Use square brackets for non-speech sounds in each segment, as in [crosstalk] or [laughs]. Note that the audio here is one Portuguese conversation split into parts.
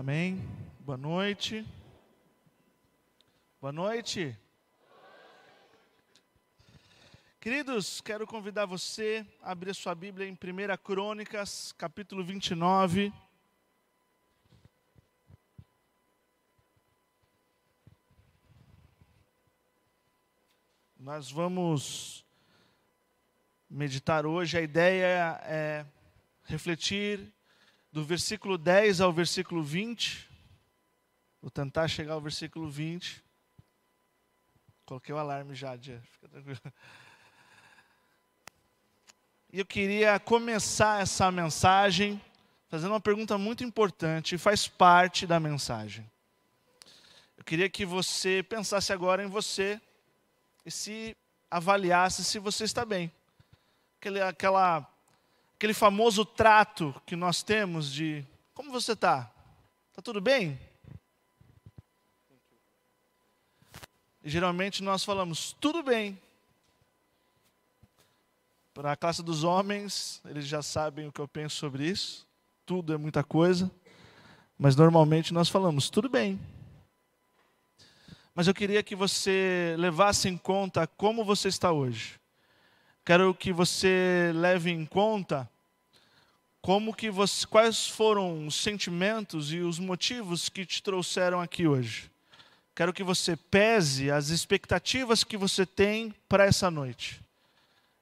Amém. Boa noite. Boa noite. Queridos, quero convidar você a abrir sua Bíblia em 1 Crônicas, capítulo 29. Nós vamos meditar hoje. A ideia é refletir do versículo 10 ao versículo 20. Vou tentar chegar ao versículo 20. Coloquei o alarme já, Dia. Fica tranquilo. E eu queria começar essa mensagem fazendo uma pergunta muito importante, faz parte da mensagem. Eu queria que você pensasse agora em você e se avaliasse se você está bem. Aquela, aquele famoso trato que nós temos de como você está? Está tudo bem? E geralmente nós falamos tudo bem. Para a classe dos homens, eles já sabem o que eu penso sobre isso. Tudo é muita coisa. Mas normalmente nós falamos tudo bem. Mas eu queria que você levasse em conta como você está hoje. Quero que você leve em conta como que você, quais foram os sentimentos e os motivos que te trouxeram aqui hoje. Quero que você pese as expectativas que você tem para essa noite.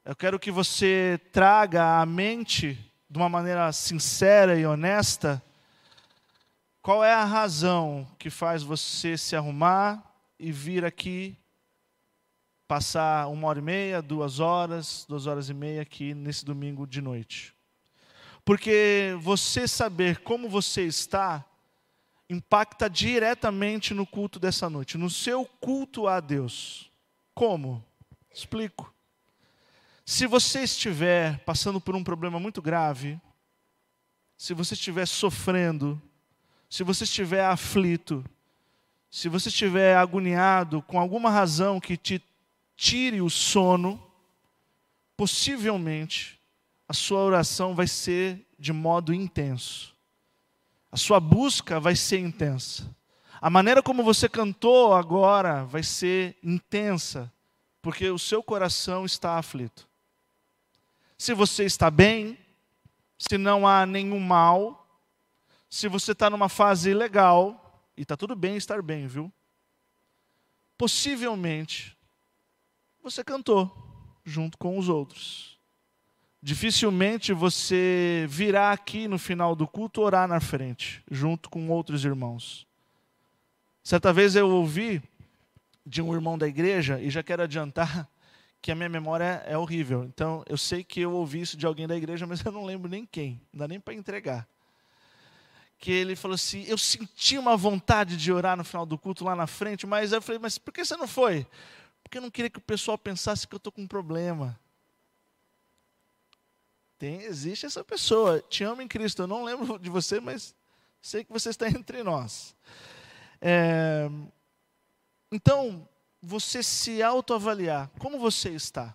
Eu quero que você traga à mente, de uma maneira sincera e honesta, qual é a razão que faz você se arrumar, e vir aqui passar uma hora e meia, duas horas, duas horas e meia aqui nesse domingo de noite. Porque você saber como você está impacta diretamente no culto dessa noite, no seu culto a Deus. Como? Explico. Se você estiver passando por um problema muito grave, se você estiver sofrendo, se você estiver aflito, se você estiver agoniado com alguma razão que te tire o sono, possivelmente a sua oração vai ser de modo intenso. A sua busca vai ser intensa. A maneira como você cantou agora vai ser intensa, porque o seu coração está aflito. Se você está bem, se não há nenhum mal, se você está numa fase legal, e está tudo bem estar bem, viu? Possivelmente, você cantou junto com os outros. Dificilmente você virá aqui no final do culto orar na frente, junto com outros irmãos. Certa vez eu ouvi de um irmão da igreja, e já quero adiantar [laughs] que a minha memória é horrível. Então, eu sei que eu ouvi isso de alguém da igreja, [laughs] mas eu não lembro nem quem, não dá nem para entregar que ele falou assim: Eu senti uma vontade de orar no final do culto lá na frente, mas eu falei: Mas por que você não foi? Porque eu não queria que o pessoal pensasse que eu estou com um problema. Tem, existe essa pessoa, te amo em Cristo. Eu não lembro de você, mas sei que você está [laughs] entre nós. É, então, você se autoavaliar, como você está,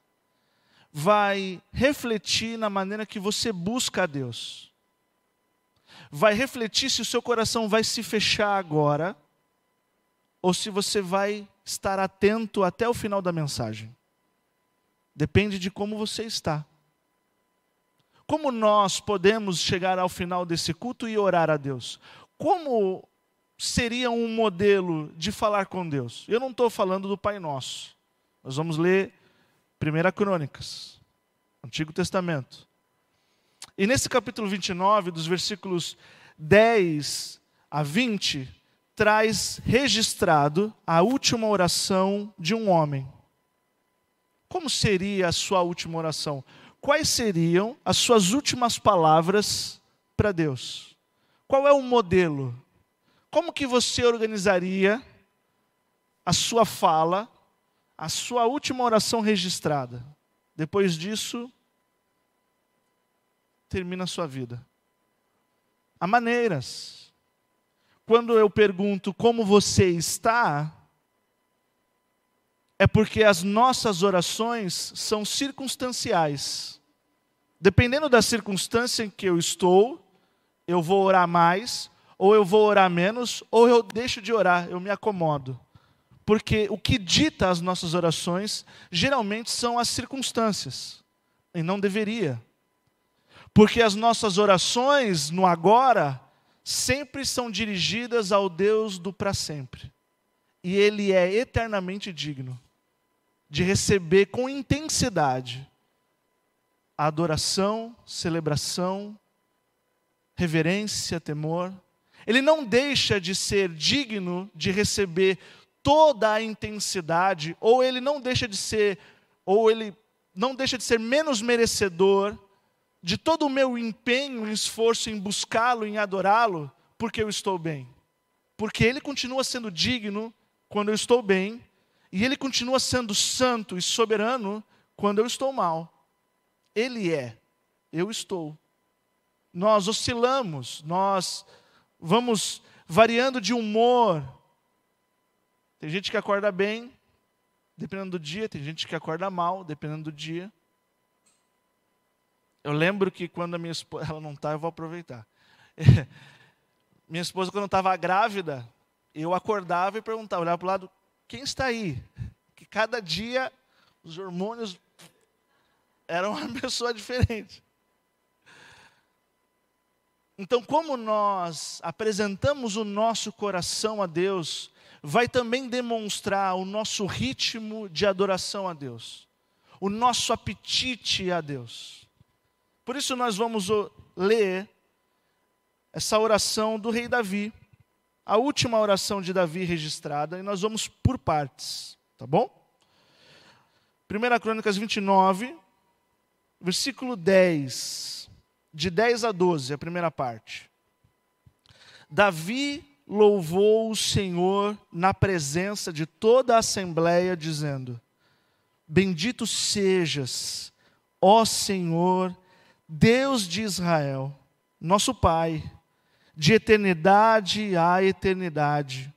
vai refletir na maneira que você busca a Deus vai refletir se o seu coração vai se fechar agora ou se você vai estar atento até o final da mensagem. Depende de como você está. Como nós podemos chegar ao final desse culto e orar a Deus? Como seria um modelo de falar com Deus? Eu não estou falando do Pai Nosso. Nós vamos ler 1 Crônicas, Antigo Testamento. E nesse capítulo 29, dos versículos 10 a 20, traz registrado a última oração de um homem. Como seria a sua última oração? Quais seriam as suas últimas palavras para Deus? Qual é o modelo? Como que você organizaria a sua fala, a sua última oração registrada? Depois disso, termina a sua vida. Há maneiras. Quando eu pergunto como você está, é porque as nossas orações são circunstanciais. Dependendo da circunstância em que eu estou, eu vou orar mais ou eu vou orar menos, ou eu deixo de orar, eu me acomodo. Porque o que dita as nossas orações geralmente são as circunstâncias, e não deveria. Porque as nossas orações no agora sempre são dirigidas ao Deus do para sempre. E Ele é eternamente digno de receber com intensidade a adoração, celebração, reverência, temor. Ele não deixa de ser digno de receber toda a intensidade, ou ele não deixa de ser, ou ele não deixa de ser menos merecedor de todo o meu empenho e esforço em buscá-lo, em adorá-lo, porque eu estou bem. Porque ele continua sendo digno quando eu estou bem, e ele continua sendo santo e soberano quando eu estou mal. Ele é, eu estou. Nós oscilamos, nós vamos variando de humor. Tem gente que acorda bem, dependendo do dia, tem gente que acorda mal, dependendo do dia. Eu lembro que quando a minha esposa, ela não está, eu vou aproveitar. [laughs] minha esposa, quando estava grávida, eu acordava e perguntava, olhava para o lado, quem está aí? Que cada dia os hormônios eram uma [laughs] pessoa diferente. Então, como nós apresentamos o nosso coração a Deus, vai também demonstrar o nosso ritmo de adoração a Deus, o nosso apetite a Deus. Por isso nós vamos ler essa oração do rei Davi, a última oração de Davi registrada, e nós vamos por partes, tá bom? 1 Crônicas 29, versículo 10, de 10 a 12, a primeira parte. Davi louvou o Senhor na presença de toda a assembleia, dizendo: Bendito sejas, ó Senhor, Deus de Israel, nosso Pai, de eternidade a eternidade.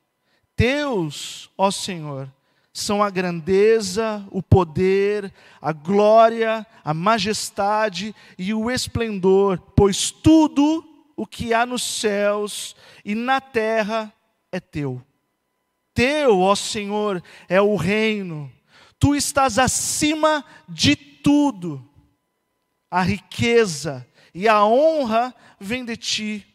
Teus, ó Senhor, são a grandeza, o poder, a glória, a majestade e o esplendor, pois tudo o que há nos céus e na terra é teu. Teu, ó Senhor, é o reino, tu estás acima de tudo a riqueza e a honra vem de ti.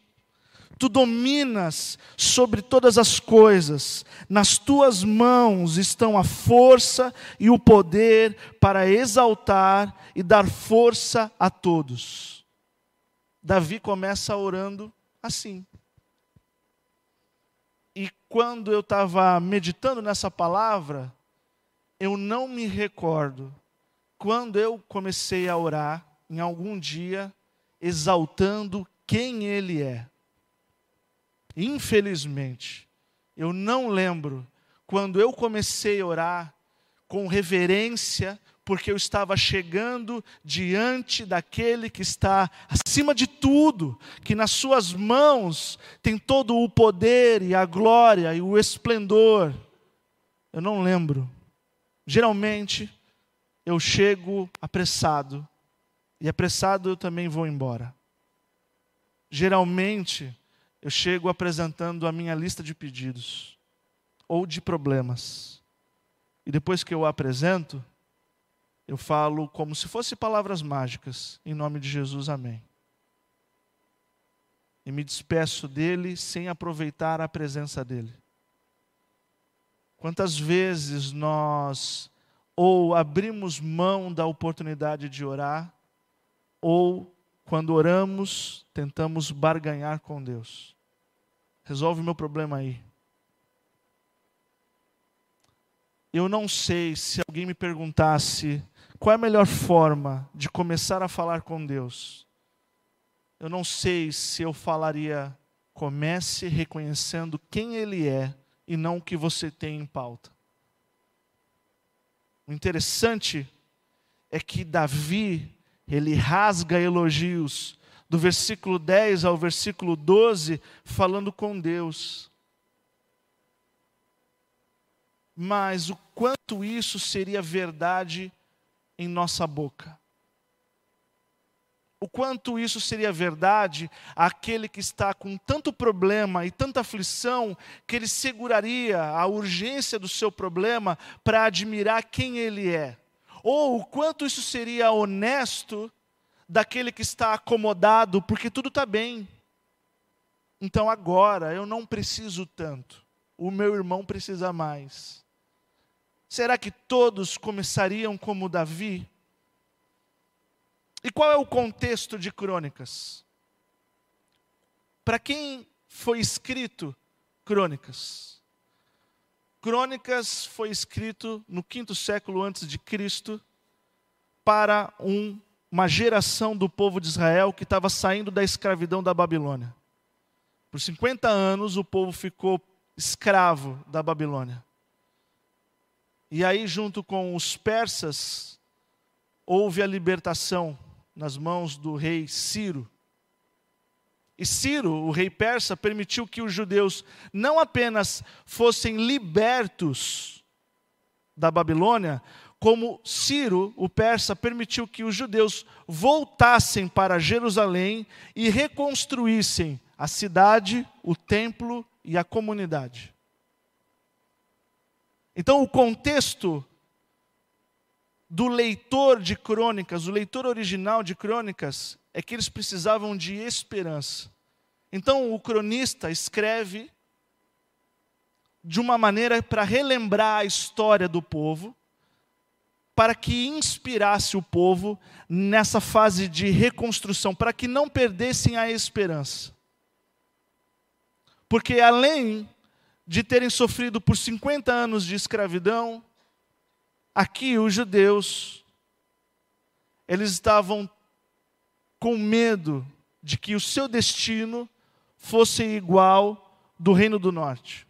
Tu dominas sobre todas as coisas, nas tuas mãos estão a força e o poder para exaltar e dar força a todos. Davi começa orando assim. E quando eu estava meditando nessa palavra, eu não me recordo quando eu comecei a orar em algum dia exaltando quem Ele é. Infelizmente, eu não lembro quando eu comecei a orar com reverência, porque eu estava chegando diante daquele que está acima de tudo, que nas Suas mãos tem todo o poder e a glória e o esplendor. Eu não lembro. Geralmente, eu chego apressado e apressado eu também vou embora. Geralmente, eu chego apresentando a minha lista de pedidos ou de problemas. E depois que eu apresento, eu falo como se fosse palavras mágicas, em nome de Jesus, amém. E me despeço dele sem aproveitar a presença dele. Quantas vezes nós ou abrimos mão da oportunidade de orar, ou quando oramos, tentamos barganhar com Deus. Resolve o meu problema aí. Eu não sei se alguém me perguntasse qual é a melhor forma de começar a falar com Deus. Eu não sei se eu falaria, comece reconhecendo quem Ele é e não o que você tem em pauta. O interessante é que Davi ele rasga elogios do versículo 10 ao versículo 12, falando com Deus. Mas o quanto isso seria verdade em nossa boca? o quanto isso seria verdade aquele que está com tanto problema e tanta aflição que ele seguraria a urgência do seu problema para admirar quem ele é. Ou o quanto isso seria honesto daquele que está acomodado porque tudo está bem. Então agora eu não preciso tanto, o meu irmão precisa mais. Será que todos começariam como Davi? E qual é o contexto de Crônicas? Para quem foi escrito Crônicas? Crônicas foi escrito no quinto século antes de Cristo para um, uma geração do povo de Israel que estava saindo da escravidão da Babilônia. Por 50 anos o povo ficou escravo da Babilônia. E aí, junto com os persas, houve a libertação nas mãos do rei Ciro. E Ciro, o rei persa, permitiu que os judeus não apenas fossem libertos da Babilônia, como Ciro, o persa, permitiu que os judeus voltassem para Jerusalém e reconstruíssem a cidade, o templo e a comunidade. Então, o contexto do leitor de crônicas, o leitor original de crônicas, é que eles precisavam de esperança. Então o cronista escreve de uma maneira para relembrar a história do povo, para que inspirasse o povo nessa fase de reconstrução, para que não perdessem a esperança. Porque além de terem sofrido por 50 anos de escravidão, Aqui os judeus, eles estavam com medo de que o seu destino fosse igual do reino do norte.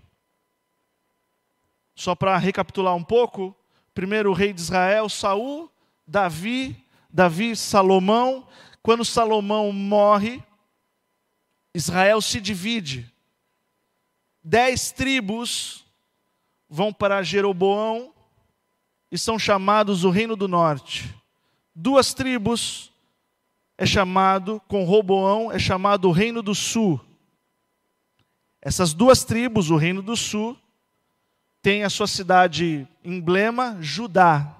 Só para recapitular um pouco, primeiro o rei de Israel, Saul, Davi, Davi, Salomão. Quando Salomão morre, Israel se divide. Dez tribos vão para Jeroboão, e são chamados o Reino do Norte. Duas tribos é chamado, com Roboão, é chamado o Reino do Sul. Essas duas tribos, o Reino do Sul, tem a sua cidade emblema, Judá.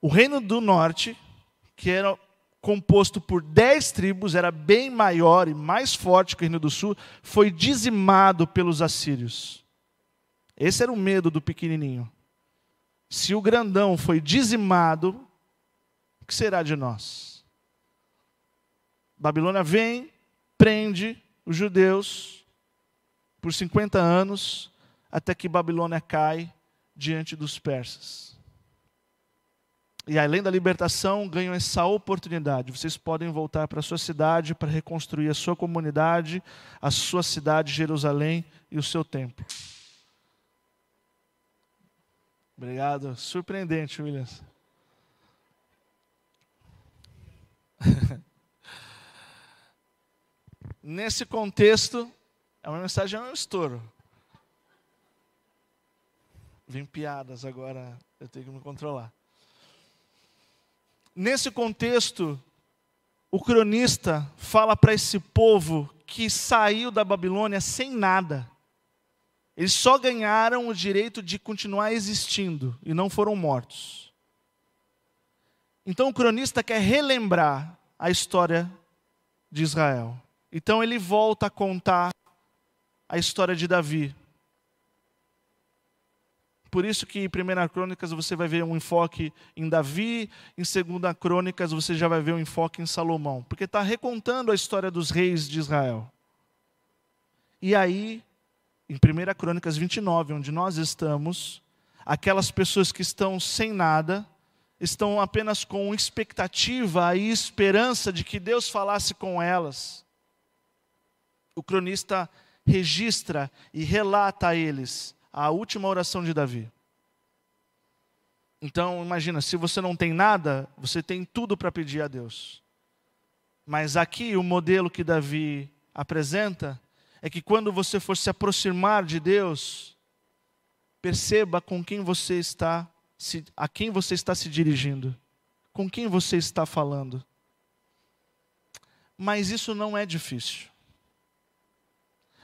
O Reino do Norte, que era composto por dez tribos, era bem maior e mais forte que o Reino do Sul, foi dizimado pelos assírios. Esse era o medo do pequenininho. Se o grandão foi dizimado, o que será de nós? Babilônia vem, prende os judeus por 50 anos, até que Babilônia cai diante dos persas. E além da libertação, ganham essa oportunidade. Vocês podem voltar para a sua cidade para reconstruir a sua comunidade, a sua cidade, Jerusalém e o seu templo. Obrigado. Surpreendente, Williams. [laughs] Nesse contexto, é uma mensagem, é um estouro. Vem piadas agora, eu tenho que me controlar. Nesse contexto, o cronista fala para esse povo que saiu da Babilônia sem nada. Eles só ganharam o direito de continuar existindo e não foram mortos. Então o cronista quer relembrar a história de Israel. Então ele volta a contar a história de Davi. Por isso que em 1 Crônicas você vai ver um enfoque em Davi, em 2 Crônicas você já vai ver um enfoque em Salomão, porque está recontando a história dos reis de Israel. E aí em 1 Crônicas 29, onde nós estamos, aquelas pessoas que estão sem nada, estão apenas com expectativa e esperança de que Deus falasse com elas. O cronista registra e relata a eles a última oração de Davi. Então, imagina, se você não tem nada, você tem tudo para pedir a Deus. Mas aqui o modelo que Davi apresenta é que quando você for se aproximar de Deus, perceba com quem você está, a quem você está se dirigindo, com quem você está falando. mas isso não é difícil.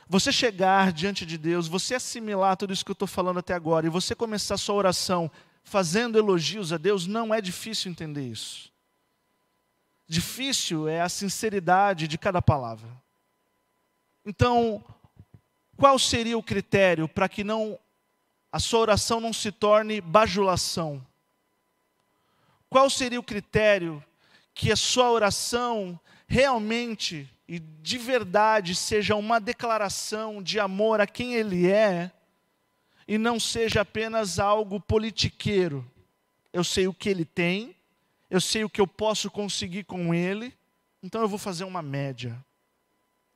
Você chegar diante de Deus, você assimilar tudo isso que eu estou falando até agora, e você começar sua oração fazendo elogios a Deus, não é difícil entender isso. Difícil é a sinceridade de cada palavra. Então, qual seria o critério para que não a sua oração não se torne bajulação? Qual seria o critério que a sua oração realmente e de verdade seja uma declaração de amor a quem Ele é, e não seja apenas algo politiqueiro. Eu sei o que Ele tem, eu sei o que eu posso conseguir com Ele, então eu vou fazer uma média.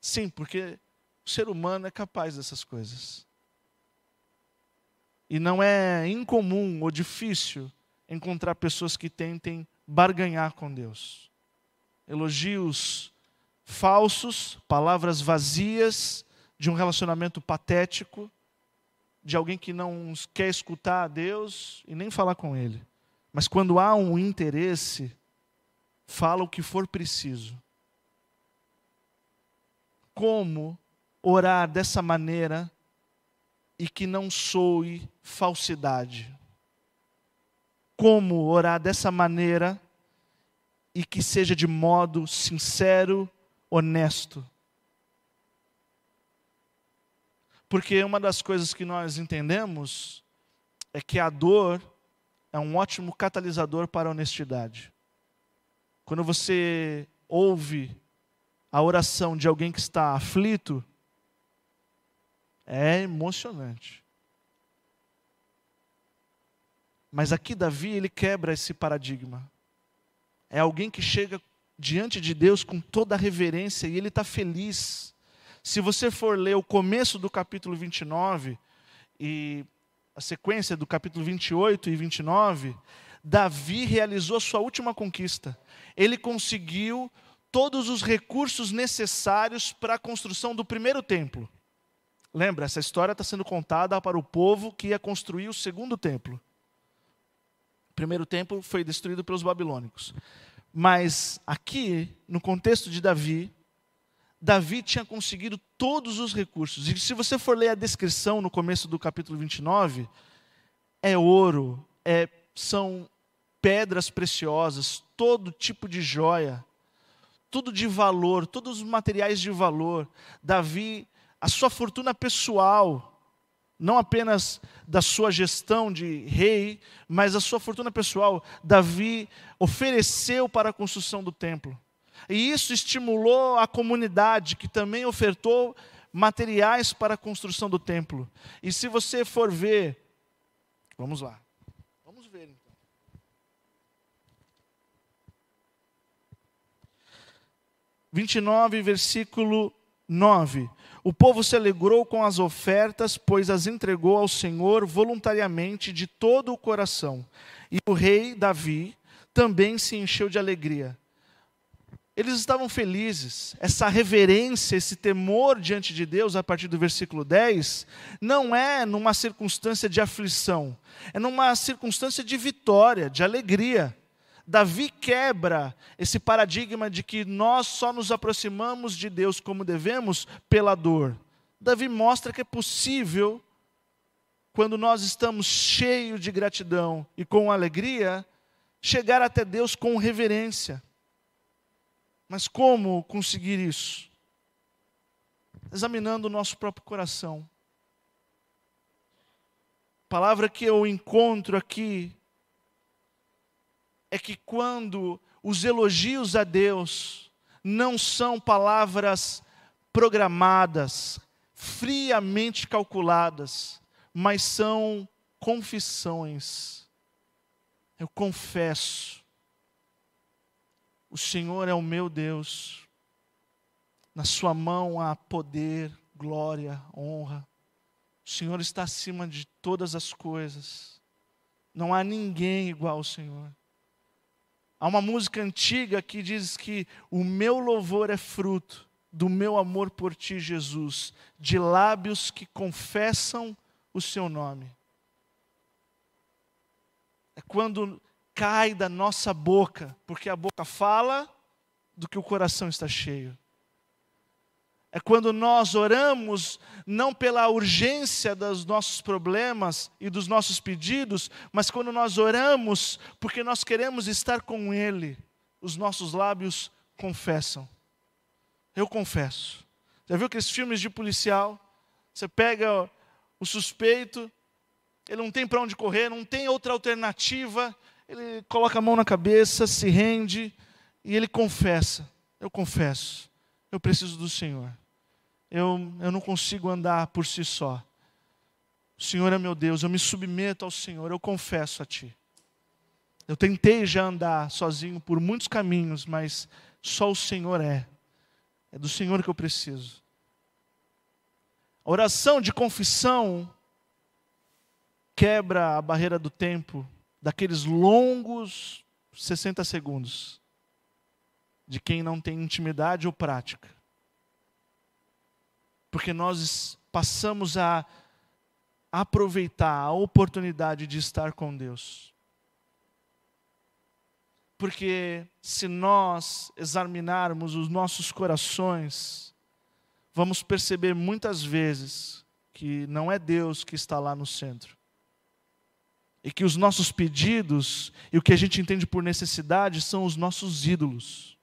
Sim, porque o ser humano é capaz dessas coisas. E não é incomum ou difícil encontrar pessoas que tentem barganhar com Deus. Elogios falsos, palavras vazias de um relacionamento patético, de alguém que não quer escutar a Deus e nem falar com Ele. Mas quando há um interesse, fala o que for preciso. Como orar dessa maneira e que não soe falsidade? Como orar dessa maneira e que seja de modo sincero honesto. Porque uma das coisas que nós entendemos é que a dor é um ótimo catalisador para a honestidade. Quando você ouve a oração de alguém que está aflito, é emocionante. Mas aqui Davi, ele quebra esse paradigma. É alguém que chega diante de Deus com toda a reverência e ele está feliz. Se você for ler o começo do capítulo 29 e a sequência do capítulo 28 e 29, Davi realizou sua última conquista. Ele conseguiu todos os recursos necessários para a construção do primeiro templo. Lembra, essa história está sendo contada para o povo que ia construir o segundo templo. O primeiro templo foi destruído pelos babilônicos. Mas aqui, no contexto de Davi, Davi tinha conseguido todos os recursos. E se você for ler a descrição no começo do capítulo 29, é ouro, é, são pedras preciosas, todo tipo de joia, tudo de valor, todos os materiais de valor. Davi, a sua fortuna pessoal, não apenas da sua gestão de rei, mas a sua fortuna pessoal. Davi ofereceu para a construção do templo. E isso estimulou a comunidade, que também ofertou materiais para a construção do templo. E se você for ver, vamos lá. 29, versículo 9. O povo se alegrou com as ofertas, pois as entregou ao Senhor voluntariamente de todo o coração. E o rei Davi também se encheu de alegria. Eles estavam felizes. Essa reverência, esse temor diante de Deus, a partir do versículo 10, não é numa circunstância de aflição, é numa circunstância de vitória, de alegria. Davi quebra esse paradigma de que nós só nos aproximamos de Deus como devemos pela dor. Davi mostra que é possível, quando nós estamos cheios de gratidão e com alegria, chegar até Deus com reverência. Mas como conseguir isso? Examinando o nosso próprio coração. A palavra que eu encontro aqui é que quando os elogios a Deus não são palavras programadas, friamente calculadas, mas são confissões. Eu confesso, o Senhor é o meu Deus, na Sua mão há poder, glória, honra. O Senhor está acima de todas as coisas. Não há ninguém igual ao Senhor. Há uma música antiga que diz que o meu louvor é fruto do meu amor por ti, Jesus, de lábios que confessam o seu nome. É quando cai da nossa boca, porque a boca fala do que o coração está cheio. É quando nós oramos não pela urgência dos nossos problemas e dos nossos pedidos, mas quando nós oramos porque nós queremos estar com Ele. Os nossos lábios confessam. Eu confesso. Já viu aqueles filmes de policial? Você pega o suspeito, ele não tem para onde correr, não tem outra alternativa, ele coloca a mão na cabeça, se rende e ele confessa: Eu confesso, eu preciso do Senhor. Eu, eu não consigo andar por si só. O Senhor é meu Deus, eu me submeto ao Senhor, eu confesso a Ti. Eu tentei já andar sozinho por muitos caminhos, mas só o Senhor é. É do Senhor que eu preciso. A oração de confissão quebra a barreira do tempo, daqueles longos 60 segundos, de quem não tem intimidade ou prática. Porque nós passamos a aproveitar a oportunidade de estar com Deus. Porque se nós examinarmos os nossos corações, vamos perceber muitas vezes que não é Deus que está lá no centro. E que os nossos pedidos e o que a gente entende por necessidade são os nossos ídolos.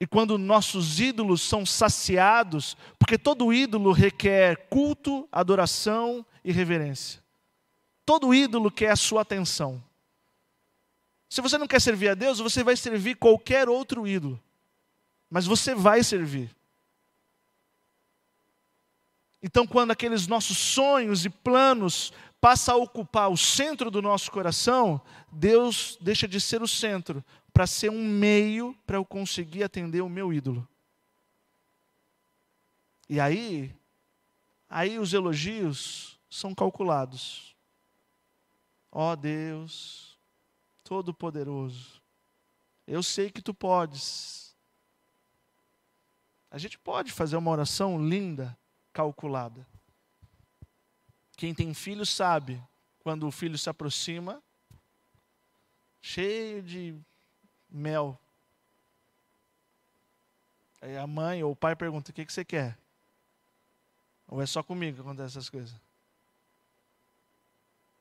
E quando nossos ídolos são saciados, porque todo ídolo requer culto, adoração e reverência. Todo ídolo quer a sua atenção. Se você não quer servir a Deus, você vai servir qualquer outro ídolo. Mas você vai servir. Então, quando aqueles nossos sonhos e planos passam a ocupar o centro do nosso coração, Deus deixa de ser o centro para ser um meio para eu conseguir atender o meu ídolo. E aí, aí os elogios são calculados. Ó oh Deus, Todo-Poderoso. Eu sei que tu podes. A gente pode fazer uma oração linda, calculada. Quem tem filho sabe, quando o filho se aproxima, cheio de mel. Aí a mãe ou o pai pergunta: o que, que você quer? Ou é só comigo que acontece essas coisas?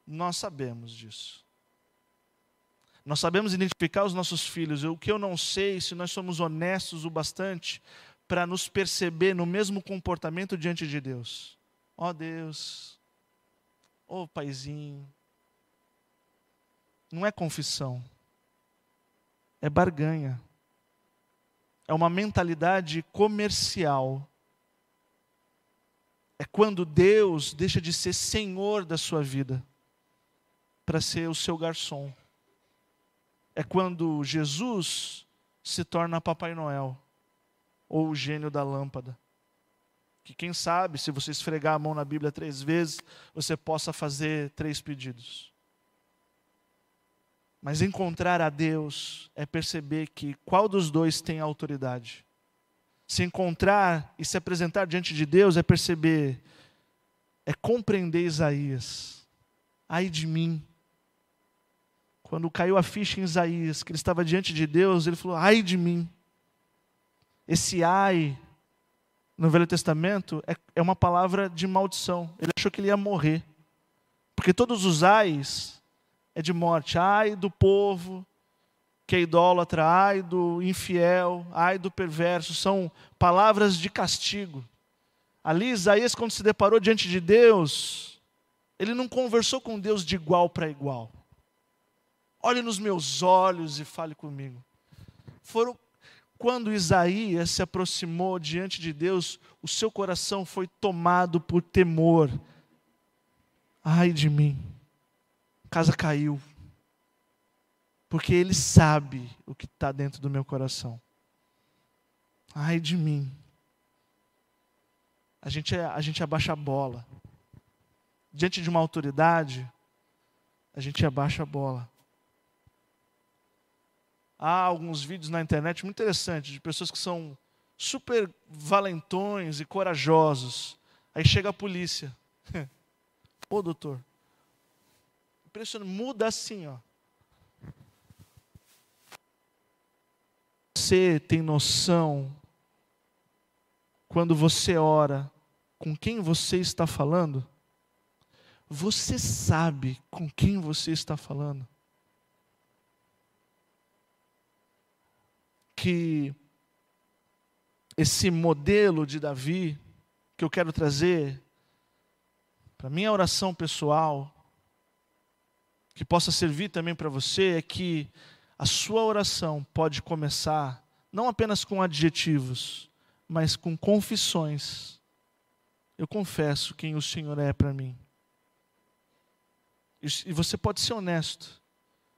Nós sabemos disso. Nós sabemos identificar os nossos filhos. O que eu não sei se nós somos honestos o bastante para nos perceber no mesmo comportamento diante de Deus. Ó oh, Deus, ó oh, paizinho. Não é confissão, é barganha. É uma mentalidade comercial. É quando Deus deixa de ser senhor da sua vida para ser o seu garçom é quando Jesus se torna Papai Noel ou o gênio da lâmpada. Que quem sabe, se você esfregar a mão na Bíblia três vezes, você possa fazer três pedidos. Mas encontrar a Deus é perceber que qual dos dois tem autoridade. Se encontrar e se apresentar diante de Deus é perceber, é compreender Isaías. Ai de mim, quando caiu a ficha em Isaías, que ele estava diante de Deus, ele falou: ai de mim. Esse ai, no Velho Testamento, é, é uma palavra de maldição. Ele achou que ele ia morrer. Porque todos os ais é de morte. Ai do povo que é idólatra, ai do infiel, ai do perverso. São palavras de castigo. Ali, Isaías, quando se deparou diante de Deus, ele não conversou com Deus de igual para igual. Olhe nos meus olhos e fale comigo. Foram quando Isaías se aproximou diante de Deus, o seu coração foi tomado por temor. Ai de mim, casa caiu, porque Ele sabe o que está dentro do meu coração. Ai de mim. A gente, a gente abaixa a bola. Diante de uma autoridade, a gente abaixa a bola. Há alguns vídeos na internet muito interessantes de pessoas que são super valentões e corajosos. Aí chega a polícia. [laughs] Ô doutor, impressionante, muda assim, ó. você tem noção, quando você ora, com quem você está falando? Você sabe com quem você está falando? Que esse modelo de Davi que eu quero trazer para minha oração pessoal, que possa servir também para você, é que a sua oração pode começar não apenas com adjetivos, mas com confissões. Eu confesso quem o Senhor é para mim. E você pode ser honesto.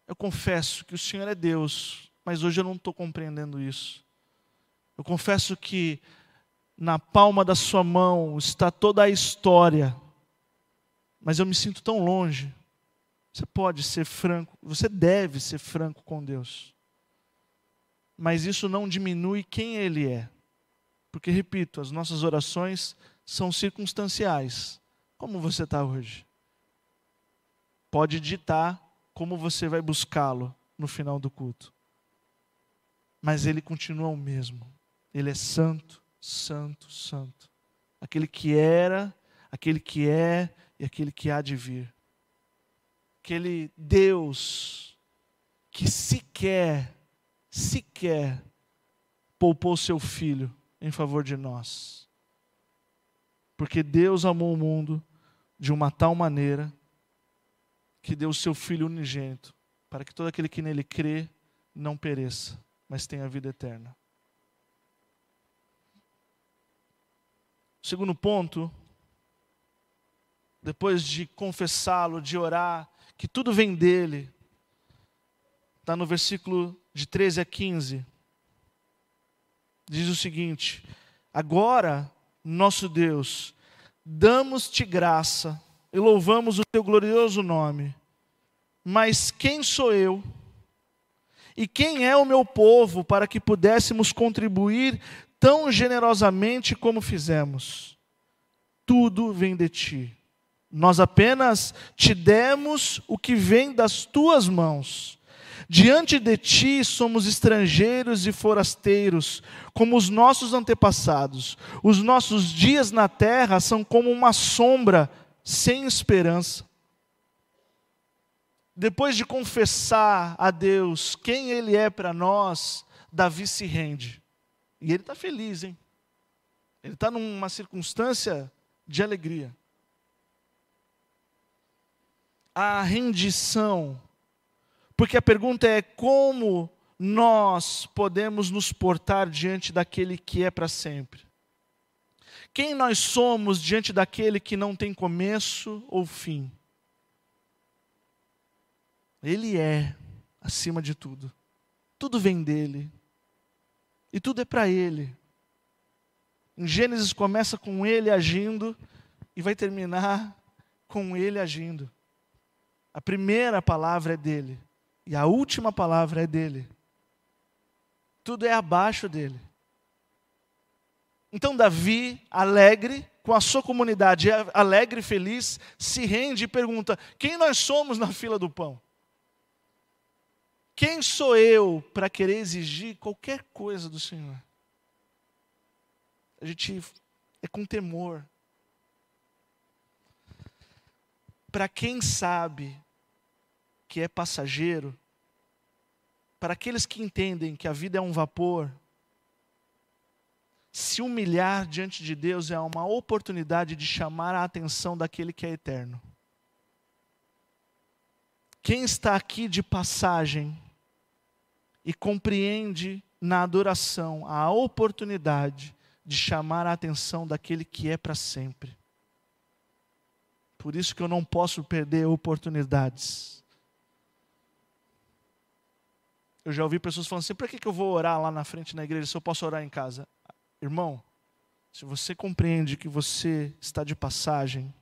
Eu confesso que o Senhor é Deus, mas hoje eu não estou compreendendo isso. Eu confesso que na palma da Sua mão está toda a história, mas eu me sinto tão longe. Você pode ser franco, você deve ser franco com Deus. Mas isso não diminui quem Ele é. Porque, repito, as nossas orações são circunstanciais. Como você está hoje? pode ditar como você vai buscá-lo no final do culto. Mas ele continua o mesmo. Ele é santo, santo, santo. Aquele que era, aquele que é e aquele que há de vir. Aquele Deus que sequer, sequer poupou seu filho em favor de nós. Porque Deus amou o mundo de uma tal maneira que deu o seu Filho unigênito, para que todo aquele que nele crê não pereça, mas tenha vida eterna. Segundo ponto, depois de confessá-lo, de orar, que tudo vem dele, está no versículo de 13 a 15. Diz o seguinte: Agora, nosso Deus, damos-te graça e louvamos o teu glorioso nome. Mas quem sou eu? E quem é o meu povo para que pudéssemos contribuir tão generosamente como fizemos? Tudo vem de ti. Nós apenas te demos o que vem das tuas mãos. Diante de ti somos estrangeiros e forasteiros, como os nossos antepassados. Os nossos dias na terra são como uma sombra sem esperança. Depois de confessar a Deus quem Ele é para nós, Davi se rende. E ele está feliz, hein? Ele está numa circunstância de alegria. A rendição, porque a pergunta é como nós podemos nos portar diante daquele que é para sempre. Quem nós somos diante daquele que não tem começo ou fim? Ele é acima de tudo. Tudo vem dele. E tudo é para ele. Em Gênesis começa com ele agindo e vai terminar com ele agindo. A primeira palavra é dele e a última palavra é dele. Tudo é abaixo dele. Então Davi, alegre, com a sua comunidade alegre e feliz, se rende e pergunta: quem nós somos na fila do pão? Quem sou eu para querer exigir qualquer coisa do Senhor? A gente é com temor. Para quem sabe que é passageiro, para aqueles que entendem que a vida é um vapor, se humilhar diante de Deus é uma oportunidade de chamar a atenção daquele que é eterno. Quem está aqui de passagem e compreende na adoração a oportunidade de chamar a atenção daquele que é para sempre. Por isso que eu não posso perder oportunidades. Eu já ouvi pessoas falando assim: para que eu vou orar lá na frente na igreja se eu posso orar em casa? Irmão, se você compreende que você está de passagem,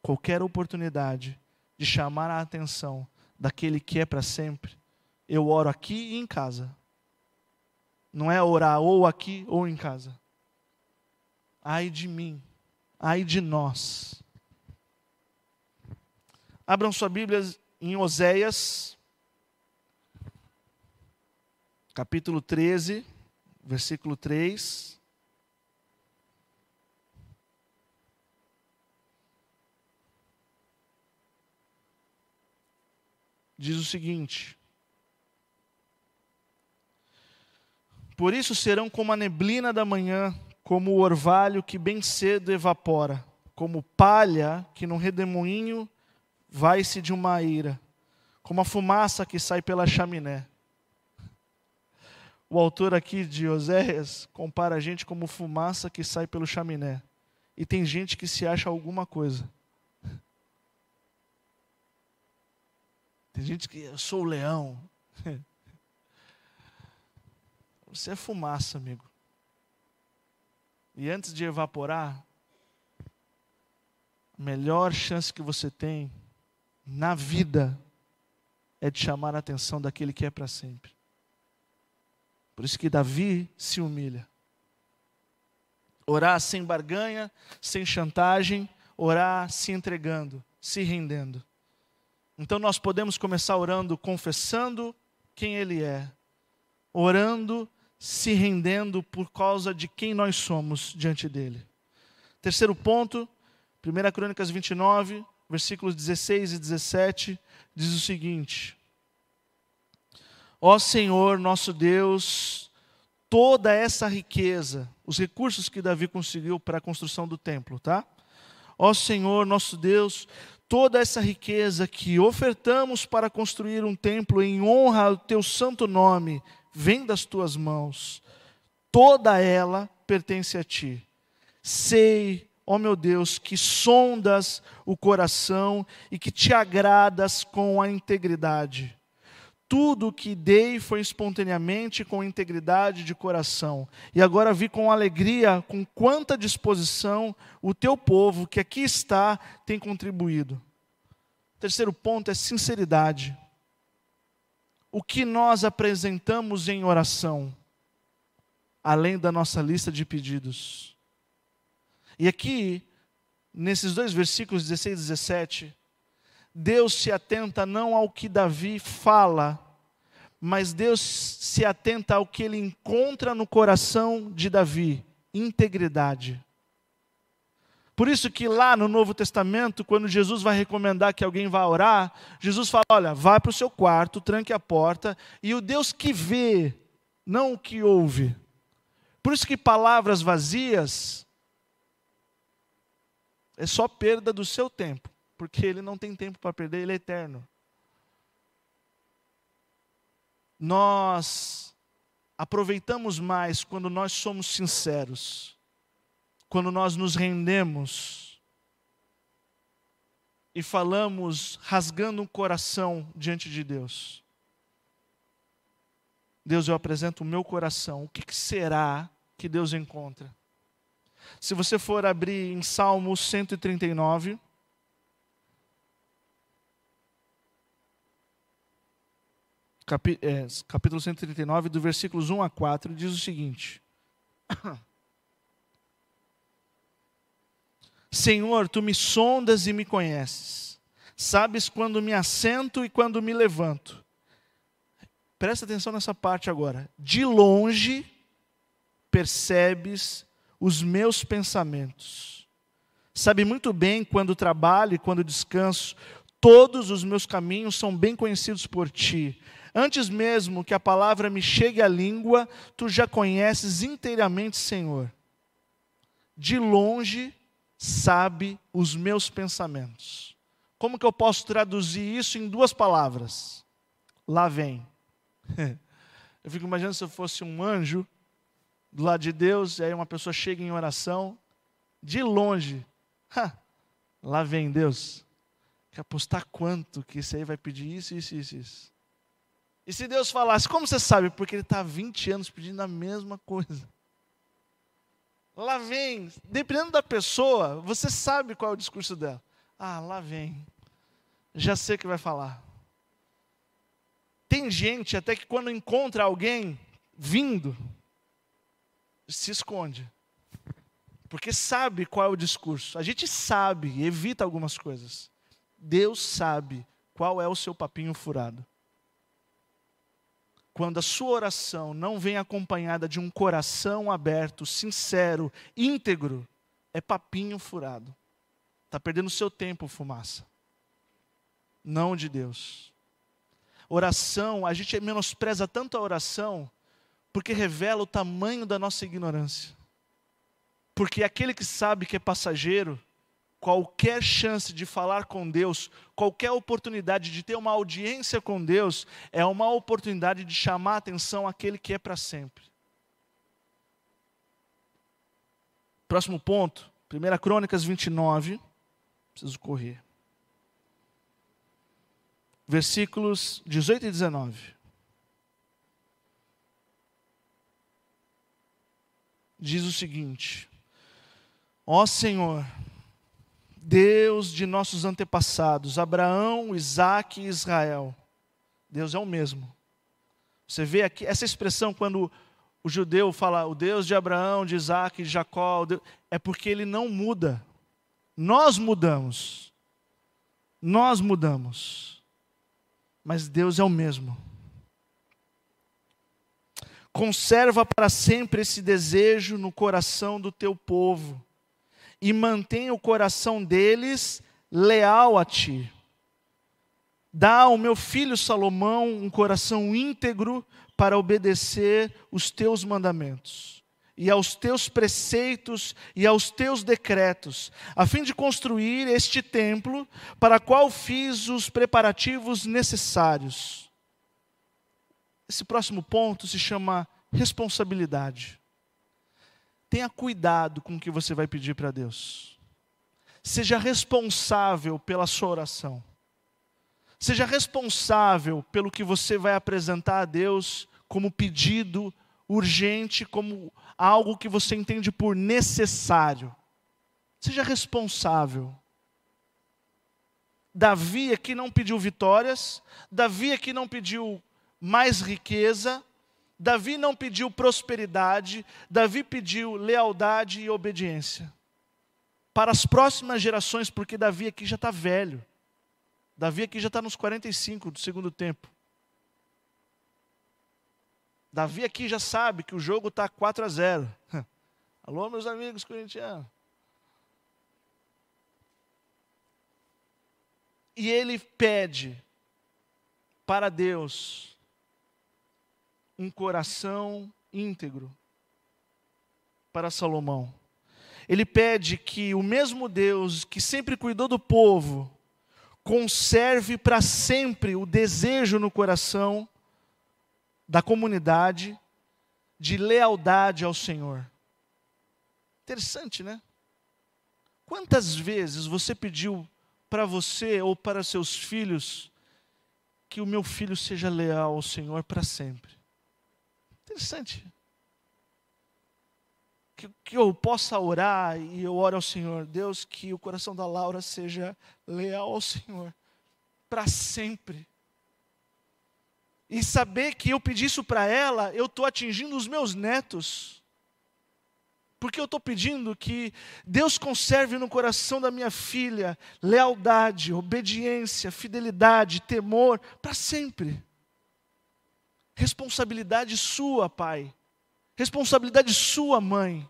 qualquer oportunidade de chamar a atenção daquele que é para sempre, eu oro aqui e em casa. Não é orar ou aqui ou em casa. Ai de mim, ai de nós. Abram sua Bíblia em Oséias, capítulo 13, versículo 3. Diz o seguinte: Por isso serão como a neblina da manhã, como o orvalho que bem cedo evapora, como palha que num redemoinho vai-se de uma ira, como a fumaça que sai pela chaminé. O autor aqui de Oséias compara a gente como fumaça que sai pelo chaminé. E tem gente que se acha alguma coisa. Tem gente que eu sou o leão. [laughs] Você é fumaça, amigo. E antes de evaporar, a melhor chance que você tem na vida é de chamar a atenção daquele que é para sempre. Por isso que Davi se humilha. Orar sem barganha, sem chantagem, orar se entregando, se rendendo. Então nós podemos começar orando confessando quem Ele é, orando se rendendo por causa de quem nós somos diante dele. Terceiro ponto, 1 Crônicas 29, versículos 16 e 17, diz o seguinte: Ó Senhor, nosso Deus, toda essa riqueza, os recursos que Davi conseguiu para a construção do templo, tá? Ó Senhor, nosso Deus, toda essa riqueza que ofertamos para construir um templo em honra ao teu santo nome, vem das tuas mãos, toda ela pertence a ti. Sei, ó meu Deus, que sondas o coração e que te agradas com a integridade. Tudo o que dei foi espontaneamente com integridade de coração. E agora vi com alegria, com quanta disposição o teu povo que aqui está tem contribuído. Terceiro ponto é sinceridade o que nós apresentamos em oração, além da nossa lista de pedidos. E aqui, nesses dois versículos 16 e 17, Deus se atenta não ao que Davi fala, mas Deus se atenta ao que ele encontra no coração de Davi: integridade. Por isso que lá no Novo Testamento, quando Jesus vai recomendar que alguém vá orar, Jesus fala: olha, vá para o seu quarto, tranque a porta, e o Deus que vê, não o que ouve. Por isso que palavras vazias é só perda do seu tempo, porque ele não tem tempo para perder, ele é eterno. Nós aproveitamos mais quando nós somos sinceros quando nós nos rendemos e falamos rasgando um coração diante de Deus. Deus, eu apresento o meu coração. O que será que Deus encontra? Se você for abrir em Salmo 139, é, capítulo 139, do versículos 1 a 4, diz o seguinte: [coughs] Senhor, tu me sondas e me conheces. Sabes quando me assento e quando me levanto. Presta atenção nessa parte agora. De longe percebes os meus pensamentos. Sabe muito bem quando trabalho e quando descanso. Todos os meus caminhos são bem conhecidos por ti. Antes mesmo que a palavra me chegue à língua, tu já conheces inteiramente, Senhor. De longe sabe os meus pensamentos. Como que eu posso traduzir isso em duas palavras? Lá vem. [laughs] Eu fico imaginando se eu fosse um anjo do lado de Deus, e aí uma pessoa chega em oração, de longe. Ha, lá vem Deus. Quer apostar quanto que esse aí vai pedir isso, isso, isso, isso. E se Deus falasse, como você sabe? Porque ele está há 20 anos pedindo a mesma coisa. Lá vem. Dependendo da pessoa, você sabe qual é o discurso dela. Ah, lá vem. Já sei o que vai falar. Tem gente até que quando encontra alguém vindo, se esconde. Porque sabe qual é o discurso. A gente sabe evita algumas coisas. Deus sabe qual é o seu papinho furado. quando a sua oração não vem acompanhada de um coração aberto, sincero, íntegro, é papinho furado. Está perdendo seu tempo, fumaça. Não de Deus. Oração, a gente menospreza tanto a oração, porque revela o tamanho da nossa ignorância. Porque aquele que sabe que é passageiro, qualquer chance de falar com Deus, qualquer oportunidade de ter uma audiência com Deus, é uma oportunidade de chamar a atenção àquele que é para sempre. Próximo ponto, 1 Crônicas 29, preciso correr. Versículos 18 e 19. Diz o seguinte: Ó Senhor, Deus de nossos antepassados, Abraão, Isaac e Israel. Deus é o mesmo. Você vê aqui essa expressão quando o judeu fala o Deus de Abraão, de Isaac, de Jacó, é porque ele não muda. Nós mudamos. Nós mudamos. Mas Deus é o mesmo. Conserva para sempre esse desejo no coração do teu povo e mantém o coração deles leal a ti. Dá ao meu filho Salomão um coração íntegro para obedecer os teus mandamentos e aos teus preceitos e aos teus decretos, a fim de construir este templo para qual fiz os preparativos necessários. Esse próximo ponto se chama responsabilidade. Tenha cuidado com o que você vai pedir para Deus. Seja responsável pela sua oração. Seja responsável pelo que você vai apresentar a Deus como pedido urgente, como algo que você entende por necessário. Seja responsável. Davi aqui não pediu vitórias, Davi aqui não pediu mais riqueza, Davi não pediu prosperidade, Davi pediu lealdade e obediência. Para as próximas gerações, porque Davi aqui já está velho. Davi aqui já está nos 45 do segundo tempo. Davi aqui já sabe que o jogo está 4 a 0. [laughs] Alô, meus amigos corintianos. E ele pede para Deus um coração íntegro para Salomão. Ele pede que o mesmo Deus que sempre cuidou do povo conserve para sempre o desejo no coração da comunidade de lealdade ao Senhor. Interessante, né? Quantas vezes você pediu para você ou para seus filhos que o meu filho seja leal ao Senhor para sempre? Interessante. Que, que eu possa orar e eu oro ao Senhor, Deus, que o coração da Laura seja leal ao Senhor para sempre. E saber que eu pedi isso para ela, eu estou atingindo os meus netos. Porque eu estou pedindo que Deus conserve no coração da minha filha lealdade, obediência, fidelidade, temor para sempre. Responsabilidade sua, pai. Responsabilidade sua, mãe.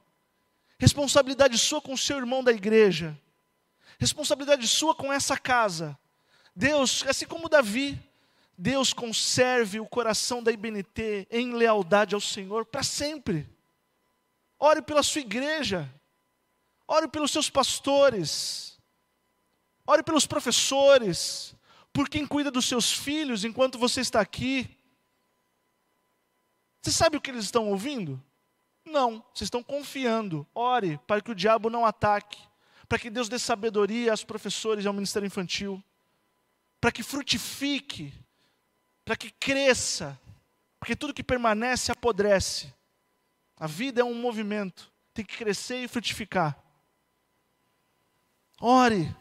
Responsabilidade sua com o seu irmão da igreja. Responsabilidade sua com essa casa. Deus, assim como Davi, Deus conserve o coração da IBNT em lealdade ao Senhor para sempre. Ore pela sua igreja. Ore pelos seus pastores. Ore pelos professores. Por quem cuida dos seus filhos enquanto você está aqui. Você sabe o que eles estão ouvindo? Não, vocês estão confiando. Ore para que o diabo não ataque, para que Deus dê sabedoria aos professores e ao ministério infantil, para que frutifique, para que cresça, porque tudo que permanece apodrece. A vida é um movimento, tem que crescer e frutificar. Ore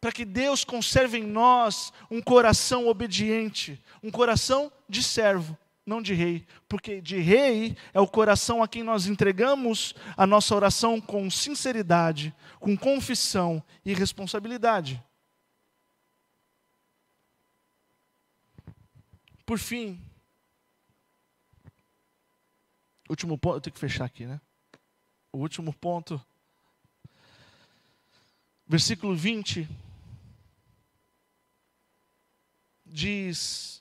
para que Deus conserve em nós um coração obediente, um coração de servo não de rei, porque de rei é o coração a quem nós entregamos a nossa oração com sinceridade, com confissão e responsabilidade. Por fim, Último ponto, eu tenho que fechar aqui, né? O último ponto. Versículo 20 diz: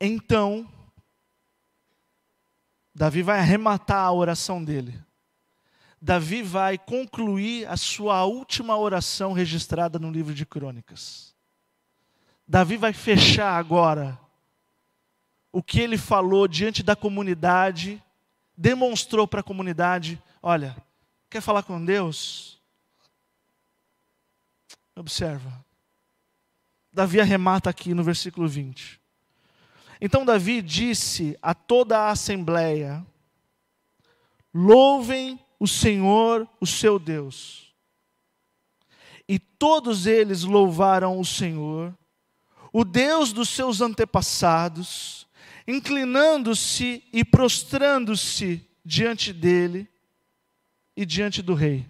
Então, Davi vai arrematar a oração dele. Davi vai concluir a sua última oração registrada no livro de Crônicas. Davi vai fechar agora o que ele falou diante da comunidade, demonstrou para a comunidade: olha, quer falar com Deus? Observa. Davi arremata aqui no versículo 20. Então Davi disse a toda a assembleia: Louvem o Senhor, o seu Deus. E todos eles louvaram o Senhor, o Deus dos seus antepassados, inclinando-se e prostrando-se diante dele e diante do rei.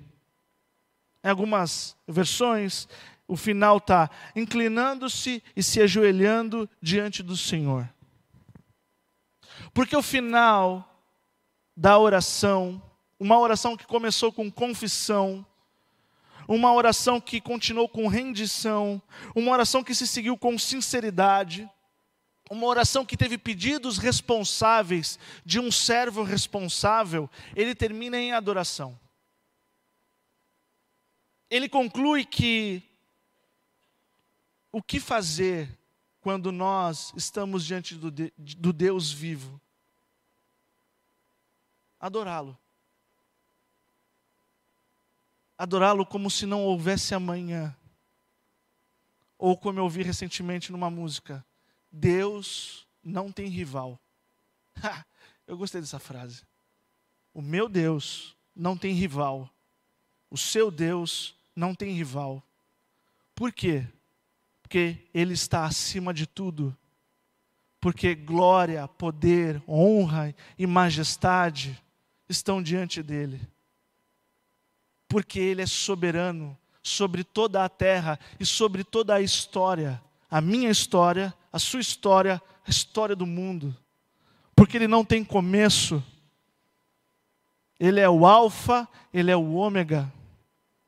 Em algumas versões, o final está inclinando-se e se ajoelhando diante do Senhor. Porque o final da oração, uma oração que começou com confissão, uma oração que continuou com rendição, uma oração que se seguiu com sinceridade, uma oração que teve pedidos responsáveis de um servo responsável, ele termina em adoração. Ele conclui que o que fazer quando nós estamos diante do, do Deus vivo? Adorá-lo. Adorá-lo como se não houvesse amanhã. Ou como eu ouvi recentemente numa música, Deus não tem rival. eu gostei dessa frase. O meu Deus não tem rival. O seu Deus não tem rival. Por quê? Porque Ele está acima de tudo. Porque glória, poder, honra e majestade estão diante dEle. Porque Ele é soberano sobre toda a terra e sobre toda a história. A minha história a sua história, a história do mundo, porque ele não tem começo. Ele é o Alfa, ele é o Ômega,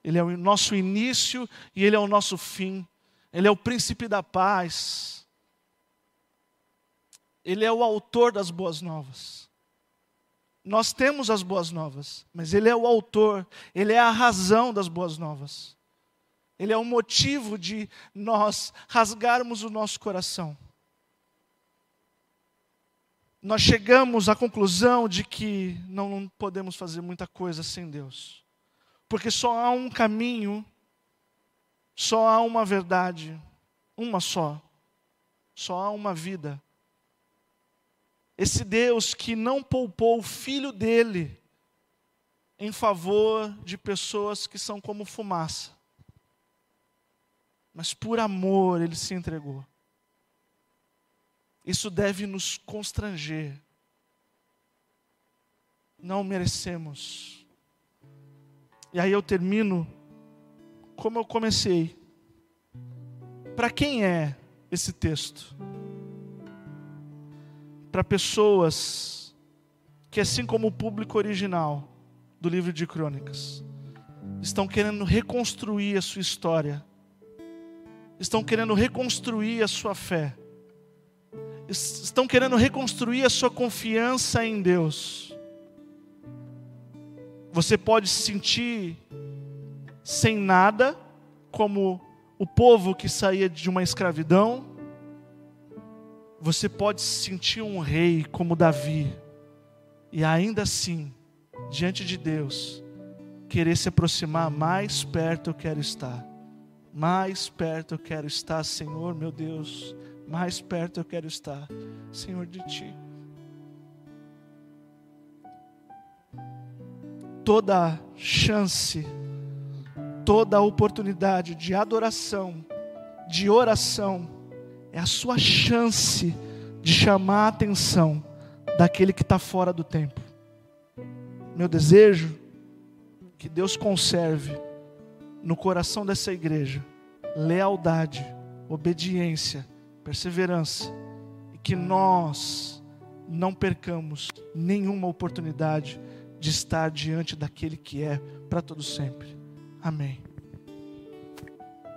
ele é o nosso início e ele é o nosso fim. Ele é o príncipe da paz. Ele é o autor das boas novas. Nós temos as boas novas, mas ele é o autor, ele é a razão das boas novas. Ele é o motivo de nós rasgarmos o nosso coração. Nós chegamos à conclusão de que não podemos fazer muita coisa sem Deus. Porque só há um caminho, só há uma verdade, uma só. Só há uma vida. Esse Deus que não poupou o filho dele em favor de pessoas que são como fumaça mas por amor ele se entregou. Isso deve nos constranger. Não merecemos. E aí eu termino como eu comecei. Para quem é esse texto? Para pessoas que, assim como o público original do livro de Crônicas, estão querendo reconstruir a sua história estão querendo reconstruir a sua fé, estão querendo reconstruir a sua confiança em Deus. Você pode se sentir sem nada, como o povo que saía de uma escravidão. Você pode se sentir um rei como Davi, e ainda assim, diante de Deus, querer se aproximar mais perto eu quero estar. Mais perto eu quero estar, Senhor, meu Deus. Mais perto eu quero estar, Senhor, de Ti. Toda chance, toda oportunidade de adoração, de oração, é a sua chance de chamar a atenção daquele que está fora do tempo. Meu desejo, que Deus conserve no coração dessa igreja lealdade, obediência, perseverança, e que nós não percamos nenhuma oportunidade de estar diante daquele que é para todo sempre. Amém.